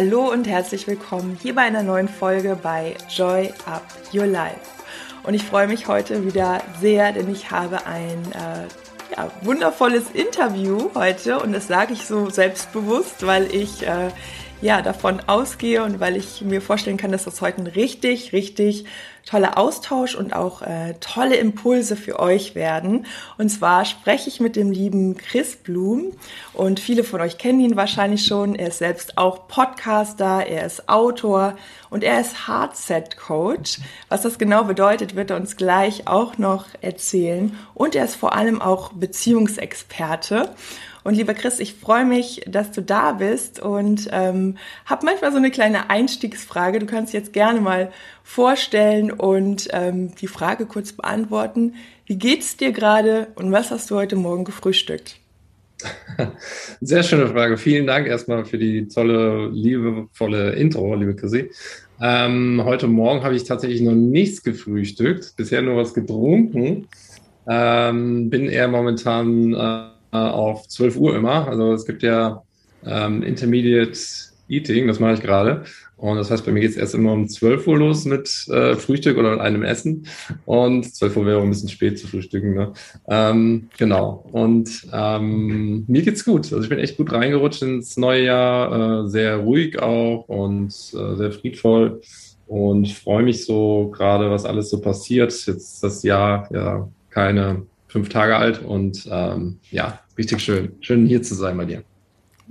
Hallo und herzlich willkommen hier bei einer neuen Folge bei Joy Up Your Life. Und ich freue mich heute wieder sehr, denn ich habe ein äh, ja, wundervolles Interview heute und das sage ich so selbstbewusst, weil ich äh, ja, davon ausgehe und weil ich mir vorstellen kann, dass das heute ein richtig, richtig toller Austausch und auch äh, tolle Impulse für euch werden. Und zwar spreche ich mit dem lieben Chris Blum und viele von euch kennen ihn wahrscheinlich schon. Er ist selbst auch Podcaster, er ist Autor und er ist Hardset Coach. Was das genau bedeutet, wird er uns gleich auch noch erzählen. Und er ist vor allem auch Beziehungsexperte. Und lieber Chris, ich freue mich, dass du da bist und ähm, habe manchmal so eine kleine Einstiegsfrage. Du kannst jetzt gerne mal vorstellen und ähm, die Frage kurz beantworten. Wie geht's dir gerade und was hast du heute Morgen gefrühstückt? Sehr schöne Frage. Vielen Dank erstmal für die tolle, liebevolle Intro, liebe Chrissy. Ähm, heute Morgen habe ich tatsächlich noch nichts gefrühstückt, bisher nur was getrunken. Ähm, bin eher momentan äh, auf 12 Uhr immer. Also es gibt ja ähm, Intermediate Eating, das mache ich gerade. Und das heißt, bei mir geht es erst immer um 12 Uhr los mit äh, Frühstück oder einem Essen. Und 12 Uhr wäre ein bisschen spät zu frühstücken. Ne? Ähm, genau. Und ähm, mir geht's gut. Also ich bin echt gut reingerutscht ins neue Jahr, äh, sehr ruhig auch und äh, sehr friedvoll. Und freue mich so gerade, was alles so passiert. Jetzt das Jahr ja keine fünf Tage alt und ähm, ja, richtig schön. Schön hier zu sein bei dir.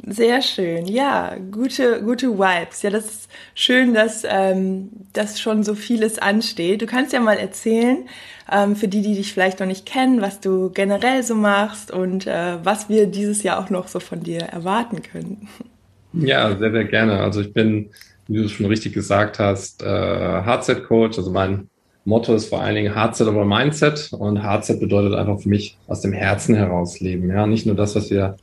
Sehr schön, ja, gute, gute Vibes. Ja, das ist schön, dass, ähm, dass schon so vieles ansteht. Du kannst ja mal erzählen, ähm, für die, die dich vielleicht noch nicht kennen, was du generell so machst und äh, was wir dieses Jahr auch noch so von dir erwarten können. Ja, sehr, sehr gerne. Also ich bin, wie du schon richtig gesagt hast, äh, Hardset-Coach. Also mein Motto ist vor allen Dingen Hardset aber Mindset und Hardset bedeutet einfach für mich aus dem Herzen heraus leben. Ja, nicht nur das, was wir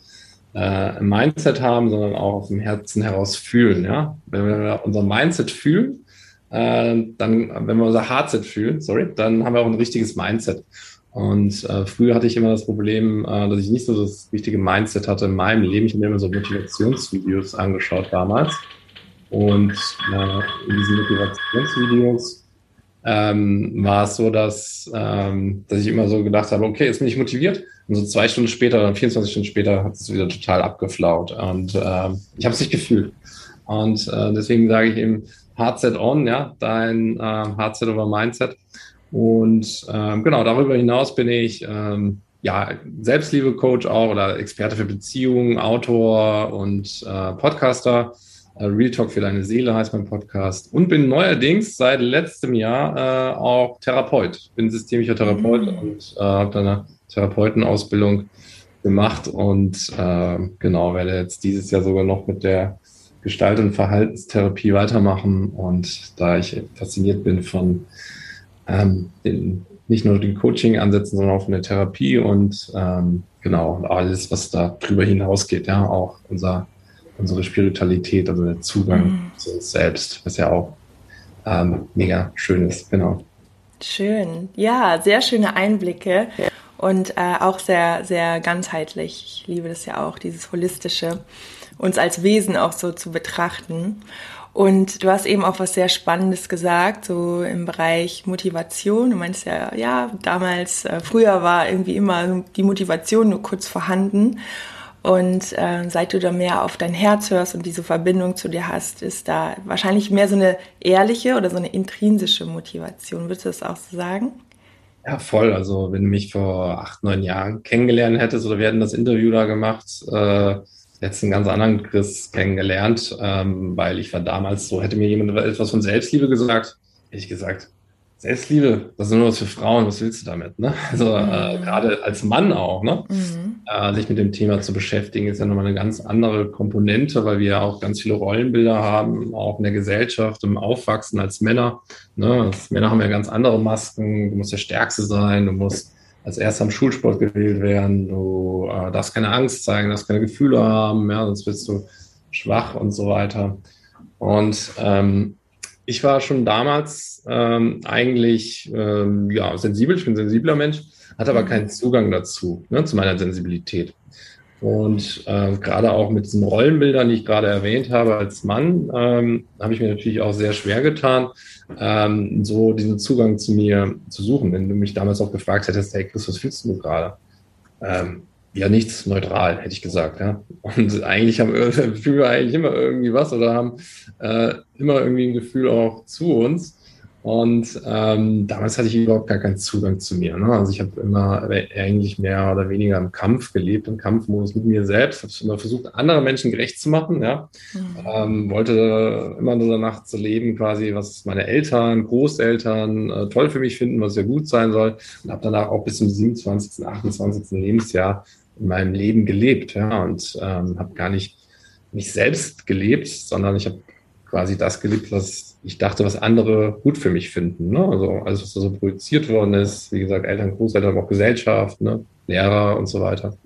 äh, Mindset haben, sondern auch aus dem Herzen heraus fühlen. Ja, wenn wir unser Mindset fühlen, äh, dann, wenn wir unser Hardset fühlen, sorry, dann haben wir auch ein richtiges Mindset. Und äh, früher hatte ich immer das Problem, äh, dass ich nicht so das richtige Mindset hatte in meinem Leben. Ich habe mir immer so Motivationsvideos angeschaut damals. Und äh, in diesen Motivationsvideos ähm, war es so, dass, ähm, dass ich immer so gedacht habe, okay, jetzt bin ich motiviert. Und so zwei Stunden später oder 24 Stunden später hat es wieder total abgeflaut. Und ähm, ich habe es nicht gefühlt. Und äh, deswegen sage ich eben, Hardset on, ja, dein äh, Hardset over Mindset. Und ähm, genau, darüber hinaus bin ich ähm, ja Selbstliebe-Coach auch oder Experte für Beziehungen, Autor und äh, Podcaster. Äh, Real Talk für deine Seele heißt mein Podcast. Und bin neuerdings seit letztem Jahr äh, auch Therapeut. Bin systemischer Therapeut mhm. und äh, habe da eine Therapeutenausbildung gemacht und äh, genau, werde jetzt dieses Jahr sogar noch mit der Gestalt- und Verhaltenstherapie weitermachen. Und da ich fasziniert bin von ähm, den, nicht nur den Coaching-Ansätzen, sondern auch von der Therapie und ähm, genau, alles, was da drüber hinausgeht, ja, auch unser unsere Spiritualität, also der Zugang mhm. zu uns selbst, was ja auch ähm, mega schön ist, genau. Schön, ja, sehr schöne Einblicke und äh, auch sehr, sehr ganzheitlich. Ich liebe das ja auch, dieses Holistische, uns als Wesen auch so zu betrachten. Und du hast eben auch was sehr Spannendes gesagt, so im Bereich Motivation. Du meinst ja, ja, damals, äh, früher war irgendwie immer die Motivation nur kurz vorhanden. Und äh, seit du da mehr auf dein Herz hörst und diese Verbindung zu dir hast, ist da wahrscheinlich mehr so eine ehrliche oder so eine intrinsische Motivation. Würdest du das auch so sagen? Ja, voll. Also wenn du mich vor acht, neun Jahren kennengelernt hättest oder wir hätten das Interview da gemacht, äh, hättest einen ganz anderen Chris kennengelernt, ähm, weil ich war damals so, hätte mir jemand etwas von Selbstliebe gesagt, hätte ich gesagt, Selbstliebe, das ist nur was für Frauen, was willst du damit? Ne? Also äh, mhm. äh, gerade als Mann auch, ne? Mhm. Äh, sich mit dem Thema zu beschäftigen, ist ja nochmal eine ganz andere Komponente, weil wir ja auch ganz viele Rollenbilder haben, auch in der Gesellschaft, im Aufwachsen als Männer. Ne? Als Männer haben ja ganz andere Masken, du musst der Stärkste sein, du musst als erster am Schulsport gewählt werden, du äh, darfst keine Angst zeigen, darfst keine Gefühle haben, ja, sonst wirst du schwach und so weiter. Und ähm, ich war schon damals ähm, eigentlich ähm, ja, sensibel, ich bin ein sensibler Mensch, hatte aber mhm. keinen Zugang dazu, ne, zu meiner Sensibilität. Und äh, gerade auch mit diesen Rollenbildern, die ich gerade erwähnt habe als Mann, ähm, habe ich mir natürlich auch sehr schwer getan, ähm, so diesen Zugang zu mir zu suchen. Wenn du mich damals auch gefragt hättest, hey Chris, was fühlst du gerade? Ähm, ja, nichts neutral, hätte ich gesagt. Ja. Und eigentlich haben wir fühlen wir eigentlich immer irgendwie was oder haben äh, immer irgendwie ein Gefühl auch zu uns. Und ähm, damals hatte ich überhaupt gar keinen Zugang zu mir. Ne? Also ich habe immer eigentlich mehr oder weniger im Kampf gelebt, im Kampfmodus mit mir selbst. Habe immer versucht, andere Menschen gerecht zu machen. Ja? Mhm. Ähm, wollte immer nur danach zu leben, quasi, was meine Eltern, Großeltern äh, toll für mich finden, was ja gut sein soll. Und habe danach auch bis zum 27., 28. Lebensjahr in meinem Leben gelebt. Ja? Und ähm, habe gar nicht mich selbst gelebt, sondern ich habe quasi das gelebt, was ich dachte, was andere gut für mich finden. Ne? Also alles, was da so projiziert worden ist, wie gesagt, Eltern, Großeltern, aber auch Gesellschaft, ne? Lehrer und so weiter.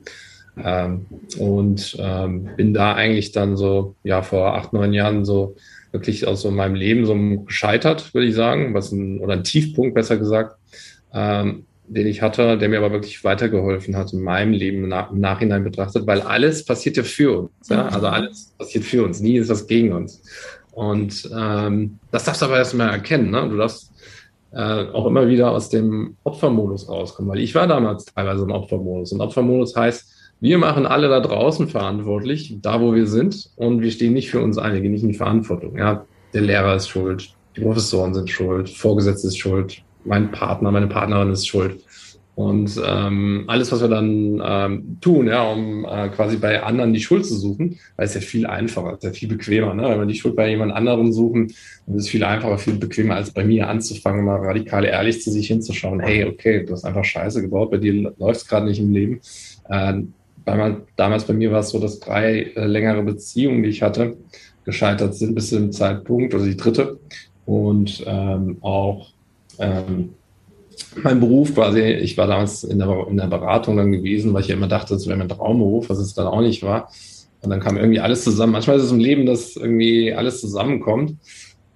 Ähm, und ähm, bin da eigentlich dann so, ja, vor acht, neun Jahren so wirklich aus so meinem Leben so gescheitert, würde ich sagen, was ein, oder ein Tiefpunkt, besser gesagt, ähm, den ich hatte, der mir aber wirklich weitergeholfen hat in meinem Leben im Nachhinein betrachtet, weil alles passiert ja für uns. Ja? Also alles passiert für uns, nie ist was gegen uns. Und ähm, das darfst du aber erstmal erkennen. Ne? Du darfst äh, auch immer wieder aus dem Opfermodus rauskommen, weil ich war damals teilweise im Opfermodus. Und Opfermodus heißt, wir machen alle da draußen verantwortlich, da wo wir sind, und wir stehen nicht für uns ein, wir gehen nicht in die Verantwortung. Ja, der Lehrer ist schuld, die Professoren sind schuld, Vorgesetzte ist schuld, mein Partner, meine Partnerin ist schuld. Und ähm, alles, was wir dann ähm, tun, ja, um äh, quasi bei anderen die Schuld zu suchen, weil es ja viel einfacher, ist ja viel bequemer. Ne? Wenn wir die Schuld bei jemand anderem suchen, dann ist es viel einfacher, viel bequemer, als bei mir anzufangen, mal radikal ehrlich zu sich hinzuschauen. Hey, okay, du hast einfach Scheiße gebaut, bei dir läuft es gerade nicht im Leben. Äh, damals bei mir war es so, dass drei äh, längere Beziehungen, die ich hatte, gescheitert sind bis zu dem Zeitpunkt, also die dritte. Und ähm, auch ähm, mein Beruf quasi, ich war damals in der, in der Beratung dann gewesen, weil ich ja immer dachte, das wäre mein Traumberuf, was es dann auch nicht war. Und dann kam irgendwie alles zusammen. Manchmal ist es im Leben, dass irgendwie alles zusammenkommt.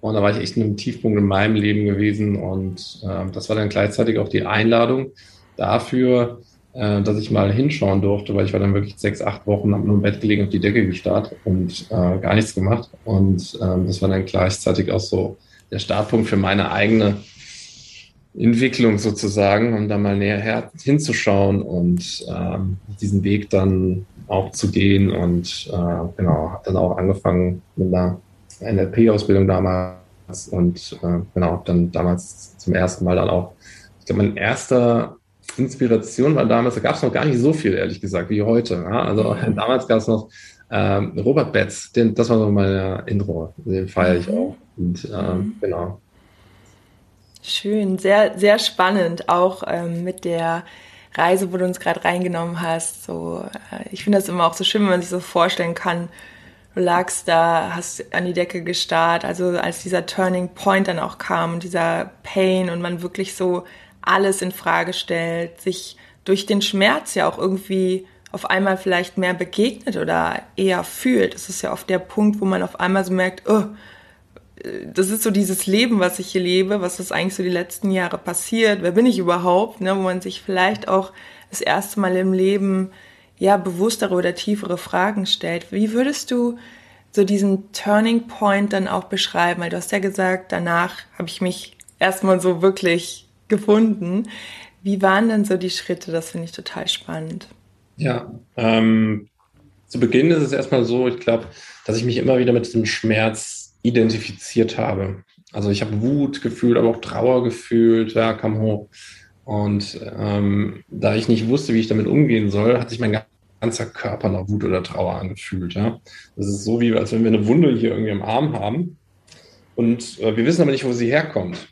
Und da war ich echt in einem Tiefpunkt in meinem Leben gewesen. Und äh, das war dann gleichzeitig auch die Einladung dafür, äh, dass ich mal hinschauen durfte, weil ich war dann wirklich sechs, acht Wochen, habe nur im Bett gelegen, auf die Decke gestarrt und äh, gar nichts gemacht. Und äh, das war dann gleichzeitig auch so der Startpunkt für meine eigene Entwicklung sozusagen, um da mal näher hinzuschauen und ähm, diesen Weg dann auch zu gehen. Und äh, genau, habe dann auch angefangen mit einer NLP-Ausbildung damals und äh, genau, dann damals zum ersten Mal dann auch, ich glaube, mein erster Inspiration war damals, da gab es noch gar nicht so viel, ehrlich gesagt, wie heute. Ja? Also damals gab es noch ähm, Robert Betz, den, das war so meine Intro, den feiere ich mhm. auch. Und ähm, mhm. genau, Schön, sehr, sehr spannend, auch ähm, mit der Reise, wo du uns gerade reingenommen hast. So, äh, ich finde das immer auch so schön, wenn man sich so vorstellen kann, du lagst da, hast an die Decke gestarrt, also als dieser Turning Point dann auch kam und dieser Pain und man wirklich so alles in Frage stellt, sich durch den Schmerz ja auch irgendwie auf einmal vielleicht mehr begegnet oder eher fühlt. Das ist ja oft der Punkt, wo man auf einmal so merkt, oh, das ist so dieses Leben, was ich hier lebe, was ist eigentlich so die letzten Jahre passiert, wer bin ich überhaupt, ne, wo man sich vielleicht auch das erste Mal im Leben ja bewusstere oder tiefere Fragen stellt. Wie würdest du so diesen Turning Point dann auch beschreiben? Weil du hast ja gesagt, danach habe ich mich erstmal so wirklich gefunden. Wie waren denn so die Schritte? Das finde ich total spannend. Ja, ähm, zu Beginn ist es erstmal so, ich glaube, dass ich mich immer wieder mit dem Schmerz identifiziert habe. Also ich habe Wut gefühlt, aber auch Trauer gefühlt, ja, kam hoch. Und ähm, da ich nicht wusste, wie ich damit umgehen soll, hat sich mein ganzer Körper nach Wut oder Trauer angefühlt. Ja. Das ist so wie, als wenn wir eine Wunde hier irgendwie am Arm haben und äh, wir wissen aber nicht, wo sie herkommt.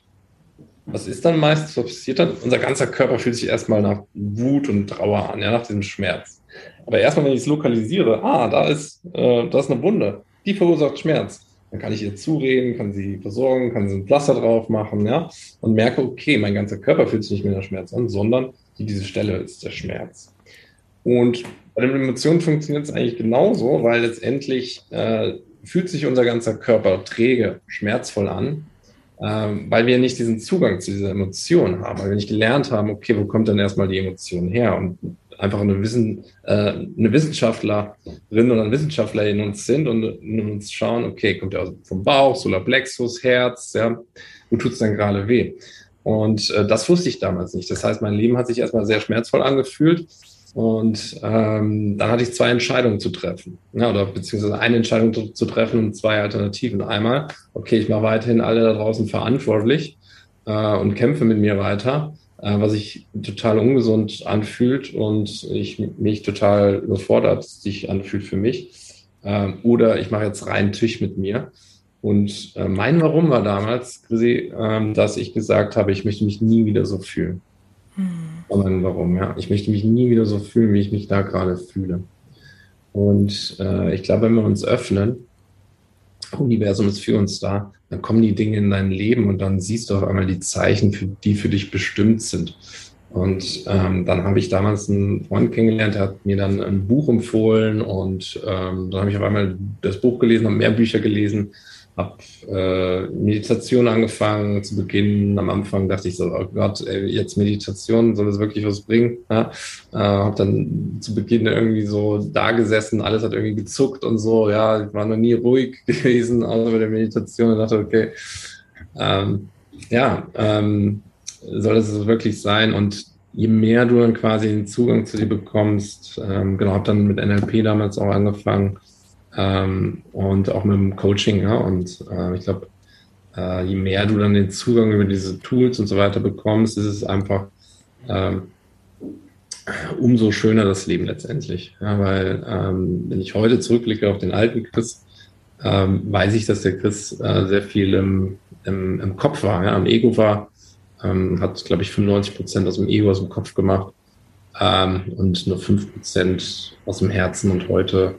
Was ist dann meistens, was passiert dann? Unser ganzer Körper fühlt sich erstmal nach Wut und Trauer an, ja, nach diesem Schmerz. Aber erstmal, wenn ich es lokalisiere, ah, da ist, äh, da ist eine Wunde, die verursacht Schmerz dann kann ich ihr zureden, kann sie versorgen, kann sie ein Pflaster drauf machen, ja, und merke, okay, mein ganzer Körper fühlt sich nicht mehr der Schmerz an, sondern diese Stelle ist der Schmerz. Und bei den Emotionen funktioniert es eigentlich genauso, weil letztendlich äh, fühlt sich unser ganzer Körper träge, schmerzvoll an, äh, weil wir nicht diesen Zugang zu dieser Emotion haben, weil wir nicht gelernt haben, okay, wo kommt denn erstmal die Emotion her? Und einfach eine, Wissen, äh, eine Wissenschaftlerin oder ein Wissenschaftler in uns sind und in uns schauen, okay, kommt der vom Bauch, Solarplexus, Herz, ja, wo tut es denn gerade weh? Und äh, das wusste ich damals nicht. Das heißt, mein Leben hat sich erstmal sehr schmerzvoll angefühlt. Und ähm, dann hatte ich zwei Entscheidungen zu treffen. Ja, oder beziehungsweise eine Entscheidung zu, zu treffen und zwei Alternativen. Einmal, okay, ich mache weiterhin alle da draußen verantwortlich äh, und kämpfe mit mir weiter, äh, was sich total ungesund anfühlt und ich mich total überfordert sich anfühlt für mich. Äh, oder ich mache jetzt rein Tisch mit mir und äh, mein Warum war damals, Chrissy, ähm, dass ich gesagt habe, ich möchte mich nie wieder so fühlen. Hm. Mein Warum, ja. Ich möchte mich nie wieder so fühlen, wie ich mich da gerade fühle. Und äh, ich glaube, wenn wir uns öffnen, Universum ist für uns da, dann kommen die Dinge in dein Leben und dann siehst du auf einmal die Zeichen, für, die für dich bestimmt sind. Und ähm, dann habe ich damals einen Freund kennengelernt, der hat mir dann ein Buch empfohlen und ähm, dann habe ich auf einmal das Buch gelesen, habe mehr Bücher gelesen habe äh, Meditation angefangen zu Beginn. Am Anfang dachte ich so, oh Gott, ey, jetzt Meditation, soll das wirklich was bringen? Ja? Äh, habe dann zu Beginn irgendwie so da gesessen, alles hat irgendwie gezuckt und so. Ja, ich war noch nie ruhig gewesen, außer bei der Meditation und dachte, okay, ähm, ja, ähm, soll es wirklich sein? Und je mehr du dann quasi den Zugang zu dir bekommst, ähm, genau, habe dann mit NLP damals auch angefangen, ähm, und auch mit dem Coaching. Ja? Und äh, ich glaube, äh, je mehr du dann den Zugang über diese Tools und so weiter bekommst, ist es einfach ähm, umso schöner das Leben letztendlich. Ja? Weil ähm, wenn ich heute zurückblicke auf den alten Chris, ähm, weiß ich, dass der Chris äh, sehr viel im, im, im Kopf war, ja? am Ego war, ähm, hat, glaube ich, 95 Prozent aus dem Ego, aus dem Kopf gemacht ähm, und nur 5 Prozent aus dem Herzen und heute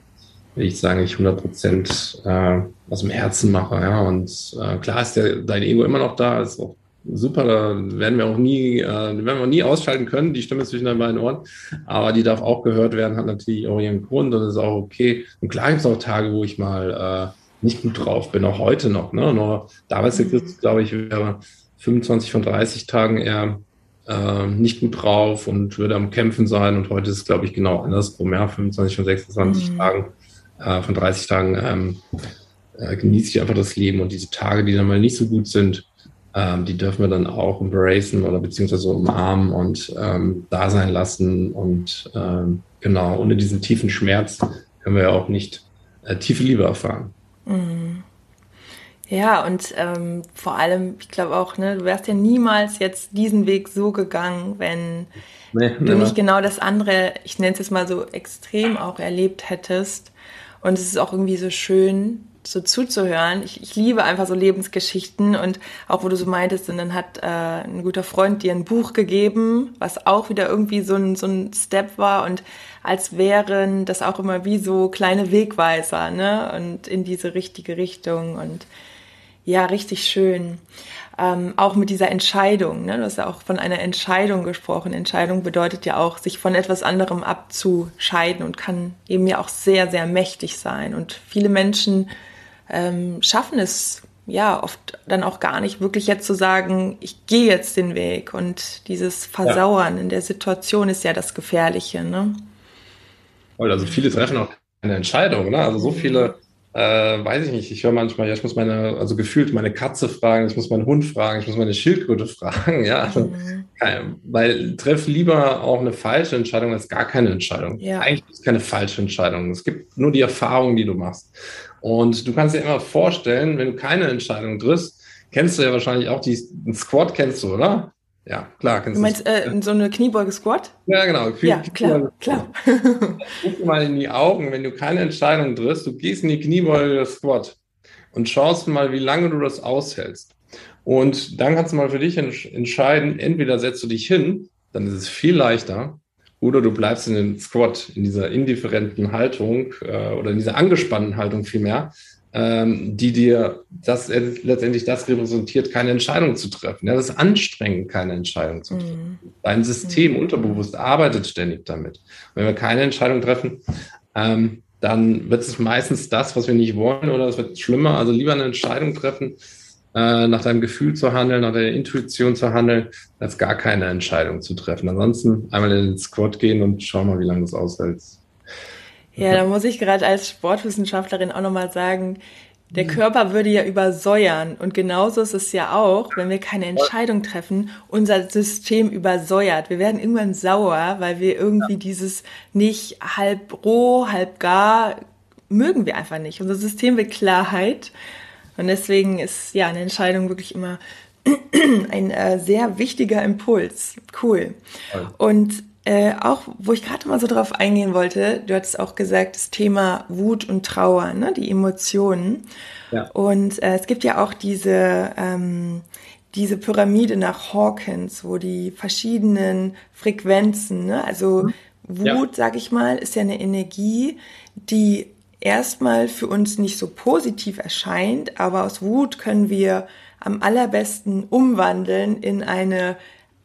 will ich sagen, ich 100 Prozent äh, aus dem Herzen mache. Ja, und äh, klar ist der, dein Ego immer noch da, ist auch super, da werden wir auch nie, äh, werden wir auch nie ausschalten können, die Stimme zwischen deinen beiden Ohren, aber die darf auch gehört werden, hat natürlich auch ihren Grund und ist auch okay. Und klar gibt es auch Tage, wo ich mal äh, nicht gut drauf bin, auch heute noch. Ne? Nur damals, glaube ich, wäre 25 von 30 Tagen eher äh, nicht gut drauf und würde am Kämpfen sein. Und heute ist es, glaube ich, genau andersrum. Ja, 25 von 26 mhm. Tagen äh, von 30 Tagen ähm, äh, genieße ich einfach das Leben und diese Tage, die dann mal nicht so gut sind, ähm, die dürfen wir dann auch embracen oder beziehungsweise umarmen und ähm, da sein lassen. Und ähm, genau, ohne diesen tiefen Schmerz können wir ja auch nicht äh, tiefe Liebe erfahren. Mhm. Ja, und ähm, vor allem, ich glaube auch, ne, du wärst ja niemals jetzt diesen Weg so gegangen, wenn nee, du nicht genau das andere, ich nenne es jetzt mal so extrem auch erlebt hättest. Und es ist auch irgendwie so schön, so zuzuhören. Ich, ich liebe einfach so Lebensgeschichten und auch wo du so meintest, und dann hat äh, ein guter Freund dir ein Buch gegeben, was auch wieder irgendwie so ein, so ein Step war und als wären das auch immer wie so kleine Wegweiser, ne? Und in diese richtige Richtung und ja, richtig schön ähm, auch mit dieser Entscheidung. Ne? Du hast ja auch von einer Entscheidung gesprochen. Entscheidung bedeutet ja auch, sich von etwas anderem abzuscheiden und kann eben ja auch sehr, sehr mächtig sein. Und viele Menschen ähm, schaffen es ja oft dann auch gar nicht wirklich jetzt zu sagen, ich gehe jetzt den Weg. Und dieses Versauern ja. in der Situation ist ja das Gefährliche. Ne? Also viele treffen auch eine Entscheidung. Ne? Also so viele äh, weiß ich nicht, ich höre manchmal, ja, ich muss meine, also gefühlt meine Katze fragen, ich muss meinen Hund fragen, ich muss meine Schildkröte fragen, ja. Also, mhm. weil treff lieber auch eine falsche Entscheidung als gar keine Entscheidung. Ja. Eigentlich ist es keine falsche Entscheidung. Es gibt nur die Erfahrung, die du machst. Und du kannst dir immer vorstellen, wenn du keine Entscheidung triffst, kennst du ja wahrscheinlich auch die, einen Squad kennst du, oder? Ja, klar. Du meinst äh, so eine Kniebeuge-Squat? Ja, genau. ja, klar, klar. Guck mal in die Augen, wenn du keine Entscheidung triffst, du gehst in die Kniebeuge-Squat und schaust mal, wie lange du das aushältst. Und dann kannst du mal für dich entscheiden, entweder setzt du dich hin, dann ist es viel leichter, oder du bleibst in den Squat, in dieser indifferenten Haltung äh, oder in dieser angespannten Haltung vielmehr, die dir das letztendlich das repräsentiert, keine Entscheidung zu treffen. Ja, das ist anstrengend, keine Entscheidung zu treffen. Mhm. Dein System mhm. unterbewusst arbeitet ständig damit. Und wenn wir keine Entscheidung treffen, ähm, dann wird es meistens das, was wir nicht wollen, oder es wird schlimmer. Also lieber eine Entscheidung treffen, äh, nach deinem Gefühl zu handeln, nach deiner Intuition zu handeln, als gar keine Entscheidung zu treffen. Ansonsten einmal in den Squat gehen und schau mal, wie lange das aushält. Ja, da muss ich gerade als Sportwissenschaftlerin auch nochmal sagen, der Körper würde ja übersäuern. Und genauso ist es ja auch, wenn wir keine Entscheidung treffen, unser System übersäuert. Wir werden irgendwann sauer, weil wir irgendwie dieses nicht halb roh, halb gar mögen wir einfach nicht. Unser System will Klarheit. Und deswegen ist ja eine Entscheidung wirklich immer ein äh, sehr wichtiger Impuls. Cool. Und äh, auch, wo ich gerade mal so drauf eingehen wollte, du hattest auch gesagt, das Thema Wut und Trauer, ne, die Emotionen. Ja. Und äh, es gibt ja auch diese, ähm, diese Pyramide nach Hawkins, wo die verschiedenen Frequenzen, ne, also mhm. Wut, ja. sag ich mal, ist ja eine Energie, die erstmal für uns nicht so positiv erscheint, aber aus Wut können wir am allerbesten umwandeln in eine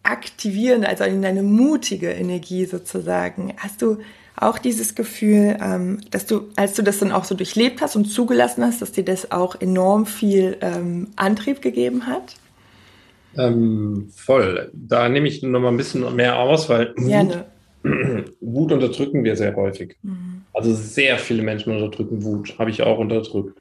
aktivierende, also in eine mutige Energie sozusagen. Hast du auch dieses Gefühl, ähm, dass du, als du das dann auch so durchlebt hast und zugelassen hast, dass dir das auch enorm viel ähm, Antrieb gegeben hat? Ähm, voll. Da nehme ich noch mal ein bisschen mehr aus, weil Wut, Wut unterdrücken wir sehr häufig. Mhm. Also sehr viele Menschen unterdrücken Wut, habe ich auch unterdrückt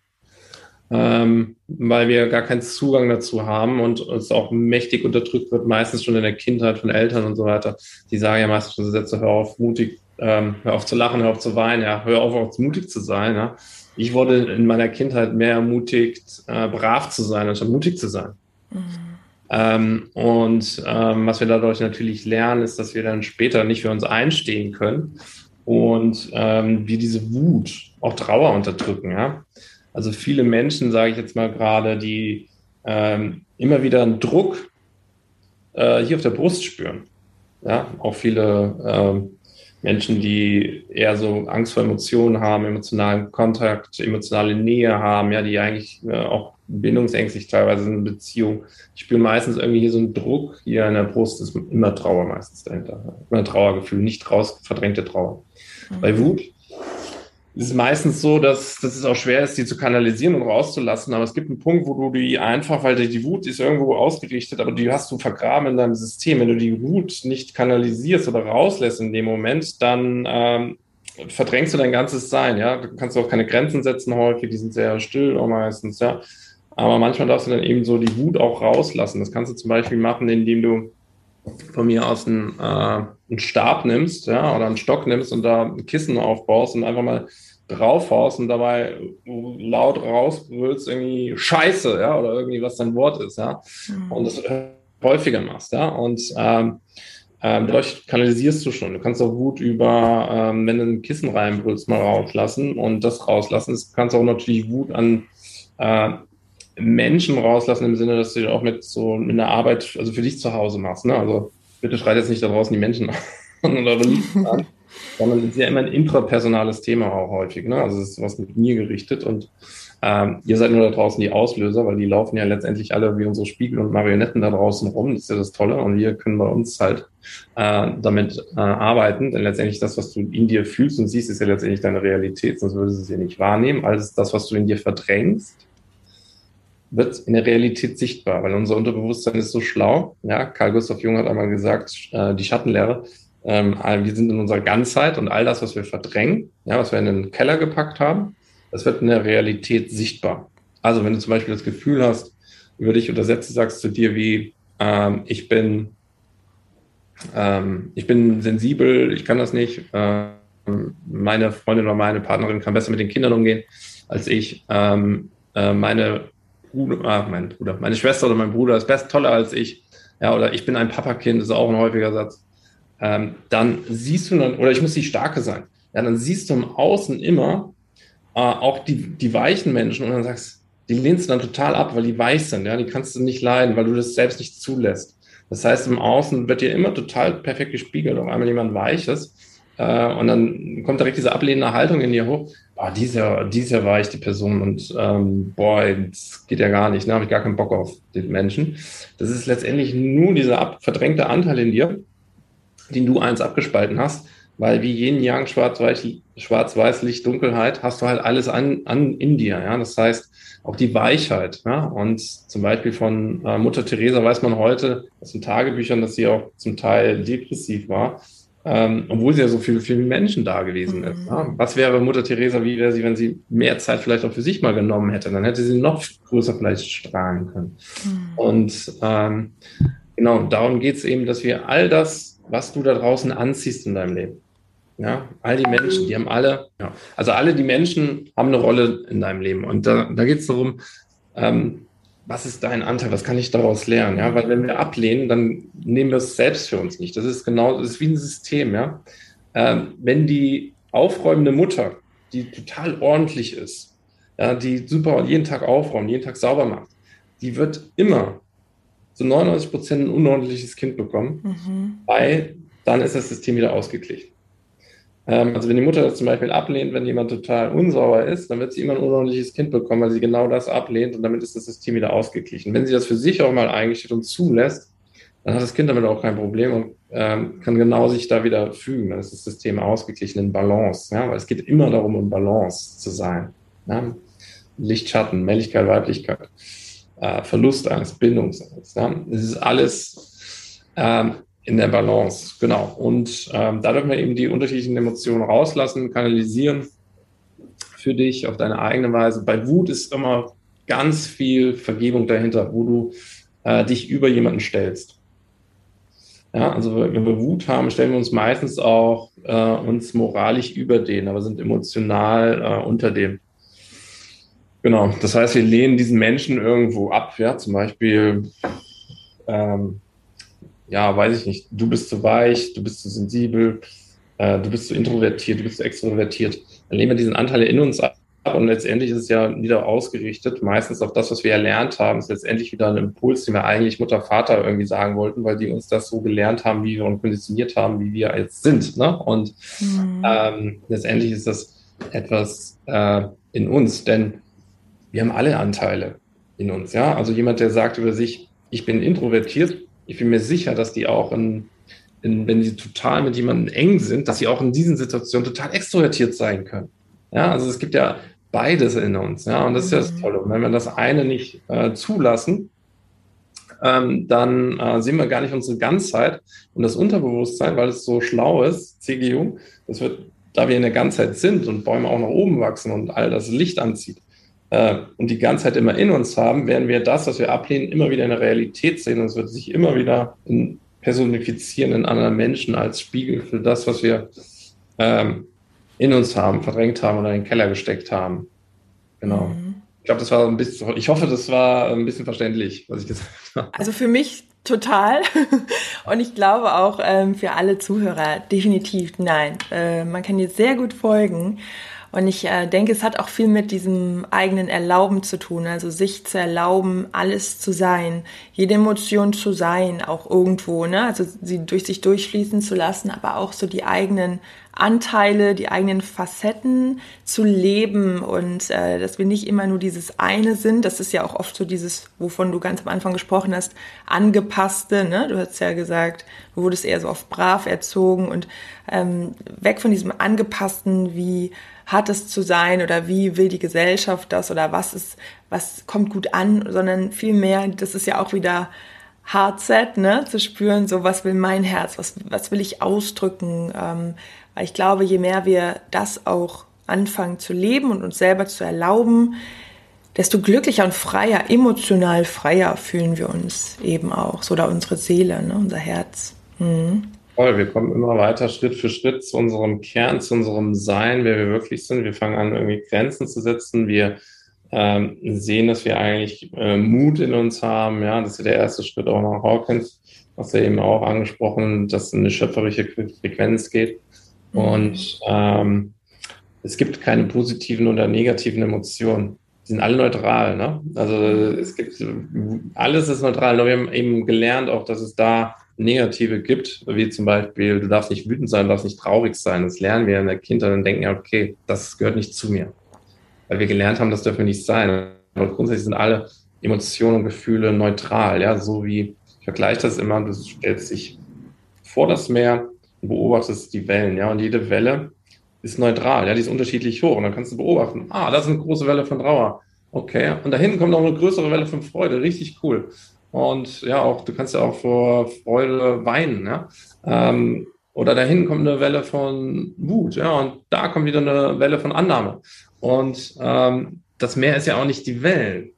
ähm, weil wir gar keinen Zugang dazu haben und es auch mächtig unterdrückt wird, meistens schon in der Kindheit von Eltern und so weiter. Die sagen ja meistens schon Sätze, hör auf, mutig, ähm, hör auf zu lachen, hör auf zu weinen, ja, hör auf, auch mutig zu sein. Ja. Ich wurde in meiner Kindheit mehr ermutigt, äh, brav zu sein, anstatt mutig zu sein. Mhm. Ähm, und ähm, was wir dadurch natürlich lernen, ist, dass wir dann später nicht für uns einstehen können und ähm, wir diese Wut, auch Trauer unterdrücken. Ja? Also viele Menschen, sage ich jetzt mal gerade, die ähm, immer wieder einen Druck äh, hier auf der Brust spüren. Ja, auch viele ähm, Menschen, die eher so Angst vor Emotionen haben, emotionalen Kontakt, emotionale Nähe haben, ja, die eigentlich äh, auch bindungsängstlich teilweise in Beziehung. Ich spüre meistens irgendwie hier so einen Druck hier in der Brust, ist immer Trauer meistens dahinter. Immer Trauergefühl, nicht raus verdrängte Trauer. Mhm. Bei Wut ist es meistens so, dass, dass es auch schwer ist, die zu kanalisieren und rauszulassen. Aber es gibt einen Punkt, wo du die einfach, weil die Wut ist irgendwo ausgerichtet, aber die hast du vergraben in deinem System. Wenn du die Wut nicht kanalisierst oder rauslässt in dem Moment, dann ähm, verdrängst du dein ganzes Sein. Ja, du kannst auch keine Grenzen setzen häufig, die sind sehr still auch meistens. Ja, aber manchmal darfst du dann eben so die Wut auch rauslassen. Das kannst du zum Beispiel machen, indem du von mir aus einen, äh, einen Stab nimmst, ja, oder einen Stock nimmst und da ein Kissen aufbaust und einfach mal draufhaust und dabei laut rausbrüllst, irgendwie Scheiße, ja, oder irgendwie was dein Wort ist, ja. Mhm. Und das häufiger machst, ja. Und ähm, ähm, dadurch kanalisierst du schon. Du kannst auch Wut über, ähm, wenn du ein Kissen reinbrüllst, mal rauslassen und das rauslassen. Du kannst auch natürlich Wut an äh, Menschen rauslassen im Sinne, dass du auch mit so in der Arbeit, also für dich zu Hause machst. Ne? Also bitte schreit jetzt nicht da draußen die Menschen an oder an sondern es ist ja immer ein intrapersonales Thema auch häufig. Ne? Also es ist was mit mir gerichtet und ähm, ihr seid nur da draußen die Auslöser, weil die laufen ja letztendlich alle wie unsere Spiegel und Marionetten da draußen rum. Das ist ja das Tolle. Und wir können bei uns halt äh, damit äh, arbeiten. Denn letztendlich das, was du in dir fühlst und siehst, ist ja letztendlich deine Realität, sonst würdest du es ja nicht wahrnehmen. Alles das, was du in dir verdrängst, wird in der Realität sichtbar, weil unser Unterbewusstsein ist so schlau. Ja, Carl Gustav Jung hat einmal gesagt, äh, die Schattenlehre, ähm, wir sind in unserer Ganzheit und all das, was wir verdrängen, ja, was wir in den Keller gepackt haben, das wird in der Realität sichtbar. Also wenn du zum Beispiel das Gefühl hast, über dich oder Sätze sagst zu dir wie, ähm, ich bin, ähm, ich bin sensibel, ich kann das nicht, ähm, meine Freundin oder meine Partnerin kann besser mit den Kindern umgehen als ich, ähm, äh, meine Bruder, äh, mein Bruder, meine Schwester oder mein Bruder ist best toller als ich, ja, oder ich bin ein Papakind, ist auch ein häufiger Satz ähm, dann siehst du dann, oder ich muss die Starke sein, ja, dann siehst du im Außen immer äh, auch die, die weichen Menschen und dann sagst, die lehnst du dann total ab, weil die weich sind, ja, die kannst du nicht leiden, weil du das selbst nicht zulässt. Das heißt, im Außen wird dir immer total perfekt gespiegelt, auf einmal jemand Weiches. Äh, und dann kommt direkt diese ablehnende Haltung in dir hoch. Boah, die ist ja, die ist ja weich, die Person. Und ähm, boah, das geht ja gar nicht. Ne? habe ich gar keinen Bock auf den Menschen. Das ist letztendlich nur dieser ab, verdrängte Anteil in dir, den du eins abgespalten hast, weil wie Yin Yang Schwarz-Weiß Schwarz-Weiß, Licht, Dunkelheit, hast du halt alles an, an in dir. Ja? Das heißt, auch die Weichheit. Ja? Und zum Beispiel von äh, Mutter Teresa weiß man heute aus den Tagebüchern, dass sie auch zum Teil depressiv war, ähm, obwohl sie ja so viel für Menschen da gewesen ist. Mhm. Ja? Was wäre Mutter Teresa, wie wäre sie, wenn sie mehr Zeit vielleicht auch für sich mal genommen hätte? Dann hätte sie noch größer vielleicht strahlen können. Mhm. Und ähm, genau, darum geht es eben, dass wir all das, was du da draußen anziehst in deinem Leben, ja, all die Menschen, die haben alle, ja, also alle die Menschen haben eine Rolle in deinem Leben. Und da, da geht es darum, ähm, was ist dein Anteil, was kann ich daraus lernen? Ja, weil wenn wir ablehnen, dann nehmen wir es selbst für uns nicht. Das ist genau, das ist wie ein System, ja. Ähm, wenn die aufräumende Mutter, die total ordentlich ist, ja, die super jeden Tag aufräumt, jeden Tag sauber macht, die wird immer zu 99 Prozent ein unordentliches Kind bekommen, mhm. weil dann ist das System wieder ausgeglichen. Ähm, also wenn die Mutter das zum Beispiel ablehnt, wenn jemand total unsauber ist, dann wird sie immer ein unordentliches Kind bekommen, weil sie genau das ablehnt und damit ist das System wieder ausgeglichen. Wenn sie das für sich auch mal eingesteht und zulässt, dann hat das Kind damit auch kein Problem und ähm, kann genau sich da wieder fügen. Dann ist das System ausgeglichen in Balance. Ja? Weil es geht immer darum, in Balance zu sein. Ja? Licht, Schatten, Männlichkeit, Weiblichkeit, äh, Verlust Angst, Bindungsangst. Ja? Das ist alles ähm, in der Balance, genau. Und ähm, da dürfen wir eben die unterschiedlichen Emotionen rauslassen, kanalisieren für dich auf deine eigene Weise. Bei Wut ist immer ganz viel Vergebung dahinter, wo du äh, dich über jemanden stellst. Ja, also wenn wir Wut haben, stellen wir uns meistens auch äh, uns moralisch über den, aber sind emotional äh, unter dem. Genau, das heißt, wir lehnen diesen Menschen irgendwo ab, ja, zum Beispiel ähm, ja, weiß ich nicht, du bist zu weich, du bist zu sensibel, äh, du bist zu introvertiert, du bist zu extrovertiert. Dann lehnen wir diesen Anteil in uns ab und letztendlich ist es ja wieder ausgerichtet. Meistens auf das, was wir erlernt haben, ist letztendlich wieder ein Impuls, den wir eigentlich Mutter, Vater irgendwie sagen wollten, weil die uns das so gelernt haben, wie wir uns konditioniert haben, wie wir jetzt sind. Ne? Und mhm. ähm, letztendlich ist das etwas äh, in uns, denn wir haben alle Anteile in uns. Ja, also jemand, der sagt über sich, ich bin introvertiert, ich bin mir sicher, dass die auch in, in, wenn sie total mit jemandem eng sind, dass sie auch in diesen Situationen total extrovertiert sein können. Ja, also es gibt ja beides in uns, ja, und das ist ja das mhm. Tolle. Und wenn wir das eine nicht äh, zulassen, ähm, dann äh, sehen wir gar nicht unsere Ganzheit und das Unterbewusstsein, weil es so schlau ist, CGU, das wird, da wir in der Ganzheit sind und Bäume auch nach oben wachsen und all das Licht anzieht, äh, und die ganze Zeit immer in uns haben, werden wir das, was wir ablehnen, immer wieder in der Realität sehen und es wird sich immer wieder in personifizieren in anderen Menschen als Spiegel für das, was wir ähm, in uns haben, verdrängt haben oder in den Keller gesteckt haben. Genau. Mhm. Ich glaube, das war ein bisschen, ich hoffe, das war ein bisschen verständlich, was ich gesagt habe. Also für mich total. Und ich glaube auch ähm, für alle Zuhörer definitiv nein. Äh, man kann jetzt sehr gut folgen. Und ich äh, denke, es hat auch viel mit diesem eigenen Erlauben zu tun, also sich zu erlauben, alles zu sein, jede Emotion zu sein, auch irgendwo, ne? Also sie durch sich durchfließen zu lassen, aber auch so die eigenen Anteile, die eigenen Facetten zu leben und äh, dass wir nicht immer nur dieses eine sind. Das ist ja auch oft so dieses, wovon du ganz am Anfang gesprochen hast, angepasste. Ne? Du hast ja gesagt, du wurdest eher so oft brav erzogen und ähm, weg von diesem angepassten, wie hat es zu sein oder wie will die Gesellschaft das oder was ist, was kommt gut an, sondern vielmehr, das ist ja auch wieder Hardset, ne, zu spüren, so was will mein Herz, was, was will ich ausdrücken, ähm, weil ich glaube, je mehr wir das auch anfangen zu leben und uns selber zu erlauben, desto glücklicher und freier, emotional freier fühlen wir uns eben auch, so da unsere Seele, ne, unser Herz. Mhm. Voll, wir kommen immer weiter Schritt für Schritt zu unserem Kern, zu unserem Sein, wer wir wirklich sind. Wir fangen an, irgendwie Grenzen zu setzen. Wir ähm, sehen, dass wir eigentlich äh, Mut in uns haben. Ja, das ist der erste Schritt auch nach Hawkins, was er eben auch angesprochen, dass eine schöpferische Frequenz geht. Mhm. Und ähm, es gibt keine positiven oder negativen Emotionen. Die sind alle neutral. Ne? Also es gibt alles ist neutral. Nur wir haben eben gelernt auch, dass es da Negative gibt, wie zum Beispiel, du darfst nicht wütend sein, du darfst nicht traurig sein. Das lernen wir in der Kindheit und denken ja, okay, das gehört nicht zu mir. Weil wir gelernt haben, das dürfen wir nicht sein. Aber grundsätzlich sind alle Emotionen und Gefühle neutral, ja, so wie, ich vergleiche das immer, du stellst dich vor das Meer und beobachtest die Wellen, ja, und jede Welle ist neutral, ja, die ist unterschiedlich hoch. Und dann kannst du beobachten, ah, das ist eine große Welle von Trauer. Okay, und da hinten kommt noch eine größere Welle von Freude, richtig cool. Und ja, auch, du kannst ja auch vor Freude weinen, ja. Ähm, oder dahin kommt eine Welle von Wut, ja, und da kommt wieder eine Welle von Annahme. Und ähm, das Meer ist ja auch nicht die Wellen.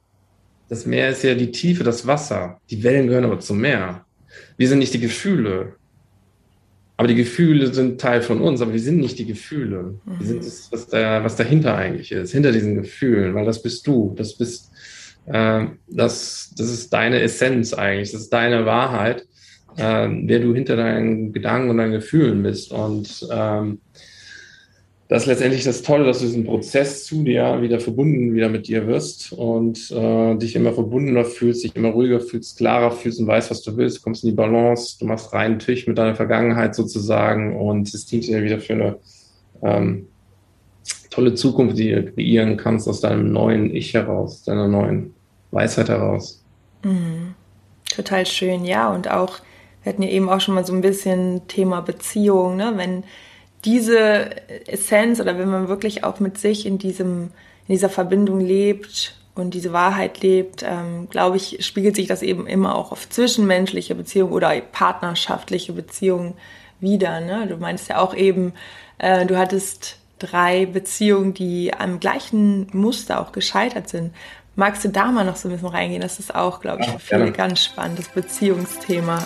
Das Meer ist ja die Tiefe, das Wasser. Die Wellen gehören aber zum Meer. Wir sind nicht die Gefühle. Aber die Gefühle sind Teil von uns, aber wir sind nicht die Gefühle. Wir sind das, was, da, was dahinter eigentlich ist, hinter diesen Gefühlen, weil das bist du. Das bist, äh, das, das ist deine Essenz eigentlich, das ist deine Wahrheit, äh, wer du hinter deinen Gedanken und deinen Gefühlen bist. Und ähm, das ist letztendlich das Tolle, dass du diesen Prozess zu dir wieder verbunden wieder mit dir wirst und äh, dich immer verbundener fühlst, dich immer ruhiger fühlst, klarer fühlst und weißt, was du willst, kommst in die Balance, du machst reinen Tisch mit deiner Vergangenheit sozusagen und es dient dir wieder für eine ähm, tolle Zukunft, die du kreieren kannst aus deinem neuen Ich heraus, deiner neuen Weisheit heraus. Mhm. Total schön, ja. Und auch, wir hatten ja eben auch schon mal so ein bisschen Thema Beziehung, ne? Wenn diese Essenz oder wenn man wirklich auch mit sich in diesem, in dieser Verbindung lebt und diese Wahrheit lebt, ähm, glaube ich, spiegelt sich das eben immer auch auf zwischenmenschliche Beziehungen oder partnerschaftliche Beziehungen wieder. Ne? Du meinst ja auch eben, äh, du hattest drei Beziehungen, die am gleichen Muster auch gescheitert sind. Magst du da mal noch so ein bisschen reingehen? Das ist auch, glaube ich, für viele ganz spannendes Beziehungsthema.